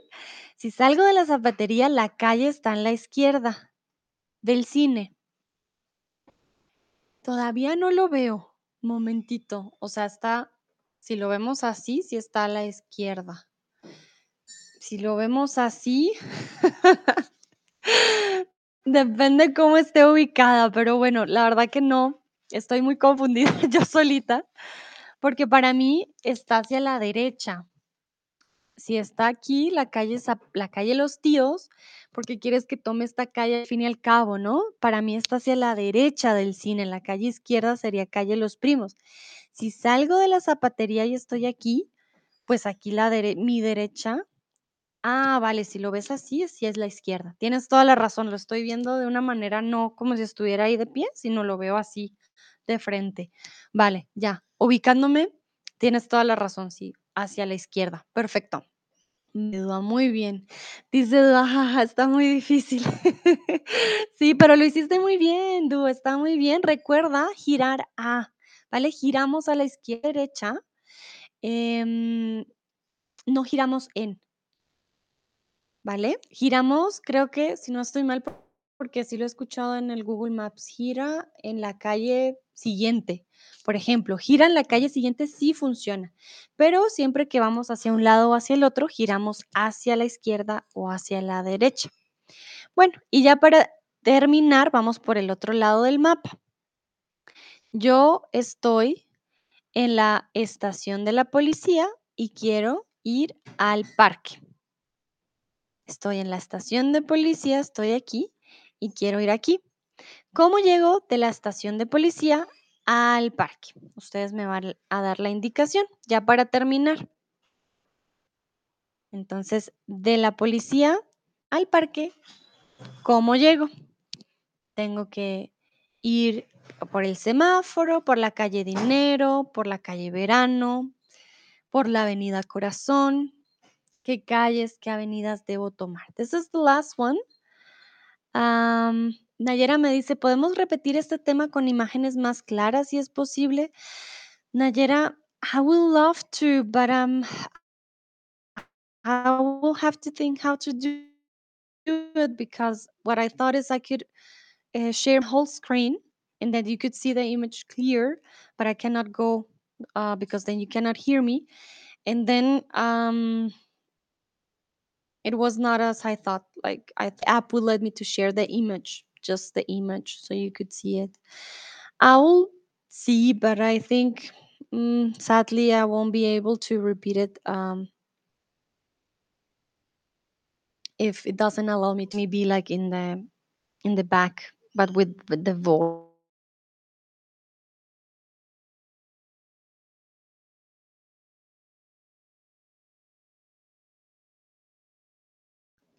[SPEAKER 1] Si salgo de la zapatería, la calle está en la izquierda del cine. Todavía no lo veo. Momentito. O sea, está si lo vemos así, sí está a la izquierda. Si lo vemos así, depende cómo esté ubicada, pero bueno, la verdad que no, estoy muy confundida yo solita, porque para mí está hacia la derecha. Si está aquí, la calle la calle Los Tíos, ¿por qué quieres que tome esta calle al fin y al cabo, no? Para mí está hacia la derecha del cine, la calle izquierda sería calle Los Primos. Si salgo de la zapatería y estoy aquí, pues aquí la mi derecha ah, vale, si lo ves así, sí es la izquierda. Tienes toda la razón, lo estoy viendo de una manera no como si estuviera ahí de pie, sino lo veo así, de frente. Vale, ya, ubicándome, tienes toda la razón, sí, hacia la izquierda. Perfecto. Me va muy bien. Dice Dúa: "Ja, ja, está muy difícil". Sí, pero lo hiciste muy bien, Dúa, está muy bien. Recuerda girar a, ¿vale? Giramos a la izquierda derecha, em, no giramos en. ¿Vale? Giramos, creo que, si no estoy mal, porque sí lo he escuchado en el Google Maps, gira en la calle siguiente. Por ejemplo, gira en la calle siguiente, sí funciona, pero siempre que vamos hacia un lado o hacia el otro, giramos hacia la izquierda o hacia la derecha. Bueno, y ya para terminar, vamos por el otro lado del mapa. Yo estoy en la estación de la policía y quiero ir al parque. Estoy en la estación de policía, estoy aquí y quiero ir aquí. ¿Cómo llego de la estación de policía al parque? Ustedes me van a dar la indicación, ya para terminar. Entonces, de la policía al parque, ¿cómo llego? Tengo que ir por el semáforo, por la calle Dinero, por la calle Verano, por la avenida Corazón. ¿Qué calles, qué avenidas debo tomar? This is the last one. Am, Nayera me dice: "¿Podemos repetir este tema con imágenes más claras si es posible?". Nayera, I would love to, but, um, I will have to think how to do it because what I thought is I could, eh, share whole screen and that you could see the image clear, but I cannot go, uh, because then you cannot hear me. And then, um it was not as I thought, like, I the app would let me to share the image, just the image, so you could see it. I will see, but I think, mm, sadly, I won't be able to repeat it, um if it doesn't allow me to be, like, in the in the back, but with with the vo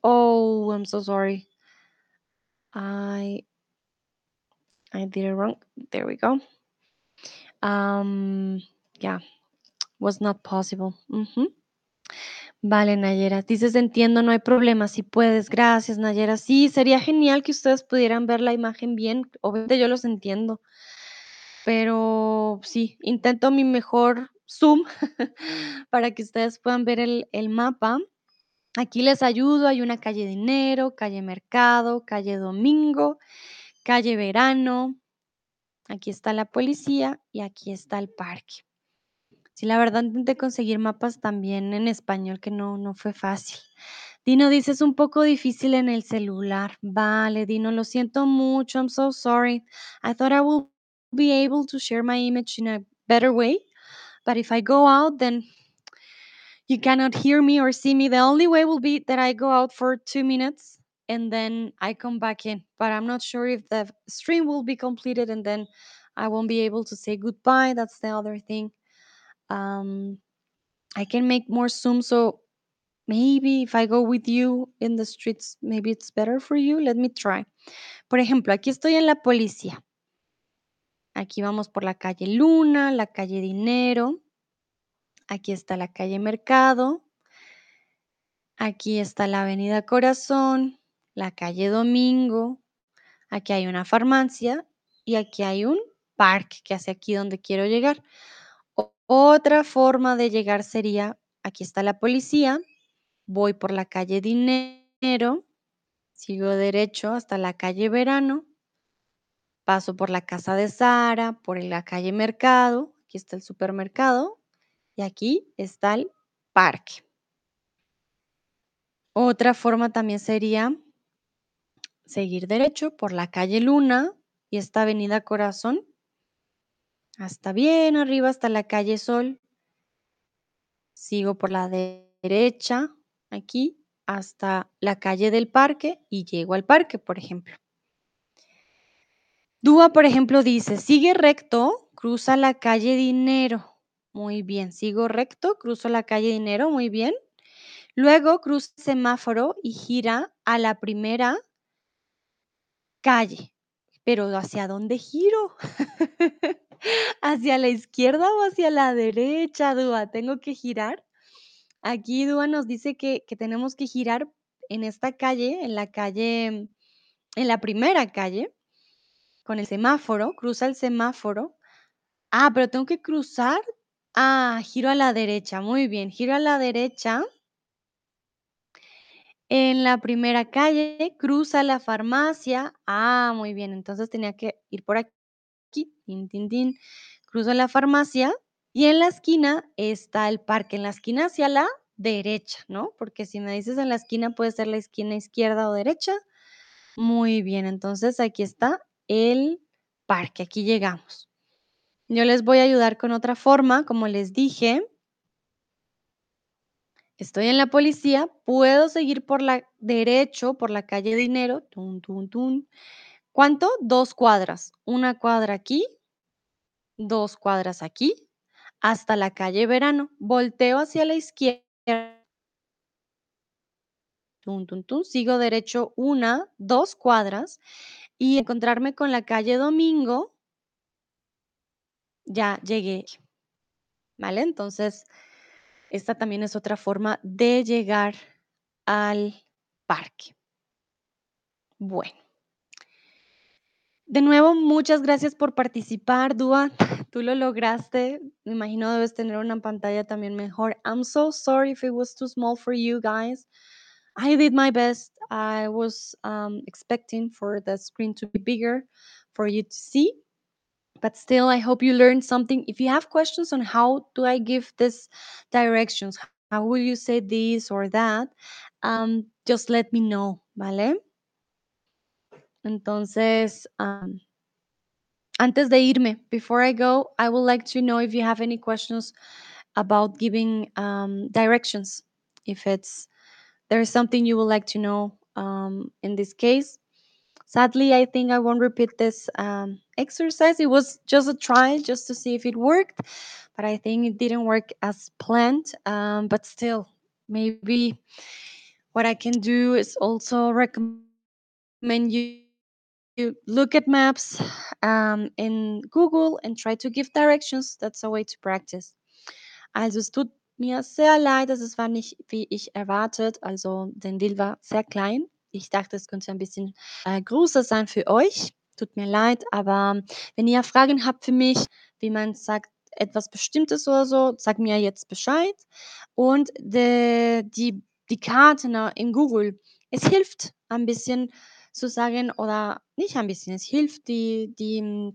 [SPEAKER 1] Oh, I'm so sorry. I I did it wrong. There we go. Um, yeah, was not possible. Vale, Nayera. Dices: "Entiendo, no hay problema, si puedes". Gracias, Nayera. Sí, sería genial que ustedes pudieran ver la imagen bien. Obviamente, yo los entiendo. Pero sí, intento mi mejor zoom para que ustedes puedan ver el el mapa. Aquí les ayudo, hay una calle Dinero, calle Mercado, calle Domingo, calle Verano. Aquí está la policía y aquí está el parque. Sí, la verdad intenté conseguir mapas también en español, que no no fue fácil. Dino dice: "Es un poco difícil en el celular". Vale, Dino, lo siento mucho. I'm so sorry. I thought I will be able to share my image in a better way, but if I go out, then you cannot hear me or see me. The only way will be that I go out for 2 minutes and then I come back in. But I'm not sure if the stream will be completed and then I won't be able to say goodbye. That's the other thing. Um, I can make more Zoom, so maybe if I go with you in the streets, maybe it's better for you. Let me try. Por ejemplo, aquí estoy en la policía. Aquí vamos por la calle Luna, la calle Dinero. Aquí está la calle Mercado. Aquí está la avenida Corazón, la calle Domingo. Aquí hay una farmacia y aquí hay un parque que hace aquí donde quiero llegar. Otra forma de llegar sería, aquí está la policía, voy por la calle Dinero, sigo derecho hasta la calle Verano, paso por la casa de Sara, por la calle Mercado, aquí está el supermercado y aquí está el parque. Otra forma también sería seguir derecho por la calle Luna y esta avenida Corazón hasta bien arriba, hasta la calle Sol. Sigo por la de- derecha, aquí, hasta la calle del parque y llego al parque, por ejemplo. Dúa, por ejemplo, dice, sigue recto, cruza la calle Dinero. Muy bien, sigo recto, cruzo la calle Dinero, muy bien. Luego cruza el semáforo y gira a la primera calle. Pero ¿hacia dónde giro? ¿Hacia la izquierda o hacia la derecha, Dúa? ¿Tengo que girar? Aquí Dúa nos dice que, que tenemos que girar en esta calle, en la calle, en la primera calle, con el semáforo, cruza el semáforo. Ah, pero tengo que cruzar. Ah, giro a la derecha, muy bien, giro a la derecha. En la primera calle, cruza la farmacia. Ah, muy bien, entonces tenía que ir por aquí, tin, tin, cruzo la farmacia y en la esquina está el parque, en la esquina hacia la derecha, ¿no? Porque si me dices en la esquina, puede ser la esquina izquierda o derecha. Muy bien, entonces aquí está el parque, aquí llegamos. Yo les voy a ayudar con otra forma, como les dije. Estoy en la policía, puedo seguir por la derecho, por la calle Dinero. ¿Cuánto? Dos cuadras. Una cuadra aquí, dos cuadras aquí, hasta la calle Verano. Volteo hacia la izquierda. Tun, tun, tun. Sigo derecho una, dos cuadras y encontrarme con la calle Domingo. Ya llegué. ¿Vale? Entonces, esta también es otra forma de llegar al parque. Bueno. De nuevo, muchas gracias por participar, Dua. Tú lo lograste. Me imagino debes tener una pantalla también mejor. I'm so sorry if it was too small for you guys. I did my best. I was um, expecting for the screen to be bigger for you to see. But still, I hope you learned something. If you have questions on how do I give this directions, how will you say this or that, um, just let me know, ¿vale? Entonces, um, antes de irme, before I go, I would like to know if you have any questions about giving um, directions. If it's there's something you would like to know um, in this case. Sadly, I think I won't repeat this um, exercise. It was just a try, just to see if it worked, but I think it didn't work as planned. Um, but still, maybe what I can do is also recommend you you look at maps um, in Google and try to give directions. That's a way to practice. Also es tut mir sehr leid, dass es war nicht wie ich erwartet. Also den Deal war sehr klein. Ich dachte, es könnte ein bisschen äh, größer sein für euch. Tut mir leid, aber wenn ihr Fragen habt für mich, wie man sagt, etwas Bestimmtes oder so, sag mir jetzt Bescheid. Und de, die, die Karte na, in Google, es hilft ein bisschen zu sagen, oder nicht ein bisschen, es hilft, die, die,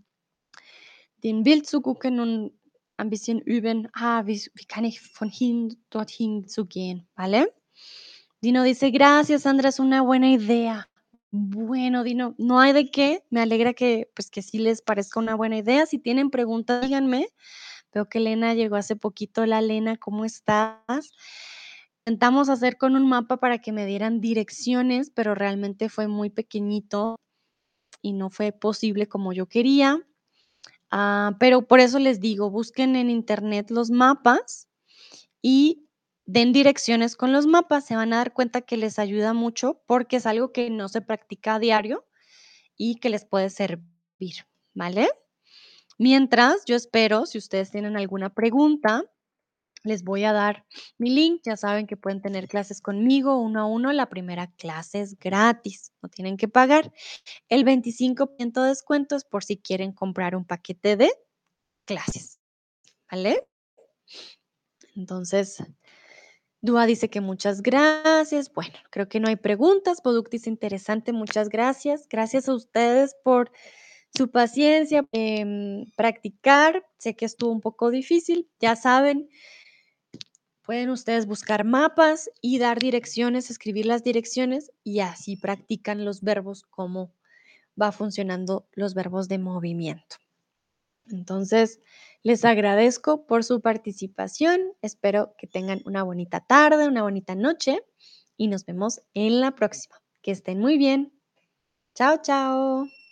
[SPEAKER 1] den Bild zu gucken und ein bisschen üben, ah, wie, wie kann ich von hin dorthin zu gehen, ¿vale? Dino dice, gracias, Sandra, es una buena idea. Bueno, Dino, no hay de qué. Me alegra que, pues, que sí les parezca una buena idea. Si tienen preguntas, díganme. Veo que Elena llegó hace poquito. Hola, Elena, ¿cómo estás? intentamos hacer con un mapa para que me dieran direcciones, pero realmente fue muy pequeñito y no fue posible como yo quería. Ah, pero por eso les digo, busquen en internet los mapas y den direcciones con los mapas. Se van a dar cuenta que les ayuda mucho porque es algo que no se practica a diario y que les puede servir, ¿vale? Mientras, yo espero, si ustedes tienen alguna pregunta, les voy a dar mi link. Ya saben que pueden tener clases conmigo uno a uno. La primera clase es gratis, no tienen que pagar. El 25% de descuento es por si quieren comprar un paquete de clases, ¿vale? Entonces, Dúa dice que muchas gracias. Bueno, creo que no hay preguntas. Productis interesante, muchas gracias. Gracias a ustedes por su paciencia, em, practicar. Sé que estuvo un poco difícil, ya saben. Pueden ustedes buscar mapas y dar direcciones, escribir las direcciones y así practican los verbos, cómo va funcionando los verbos de movimiento. Entonces, les agradezco por su participación. Espero que tengan una bonita tarde, una bonita noche y nos vemos en la próxima. Que estén muy bien. Chao, chao.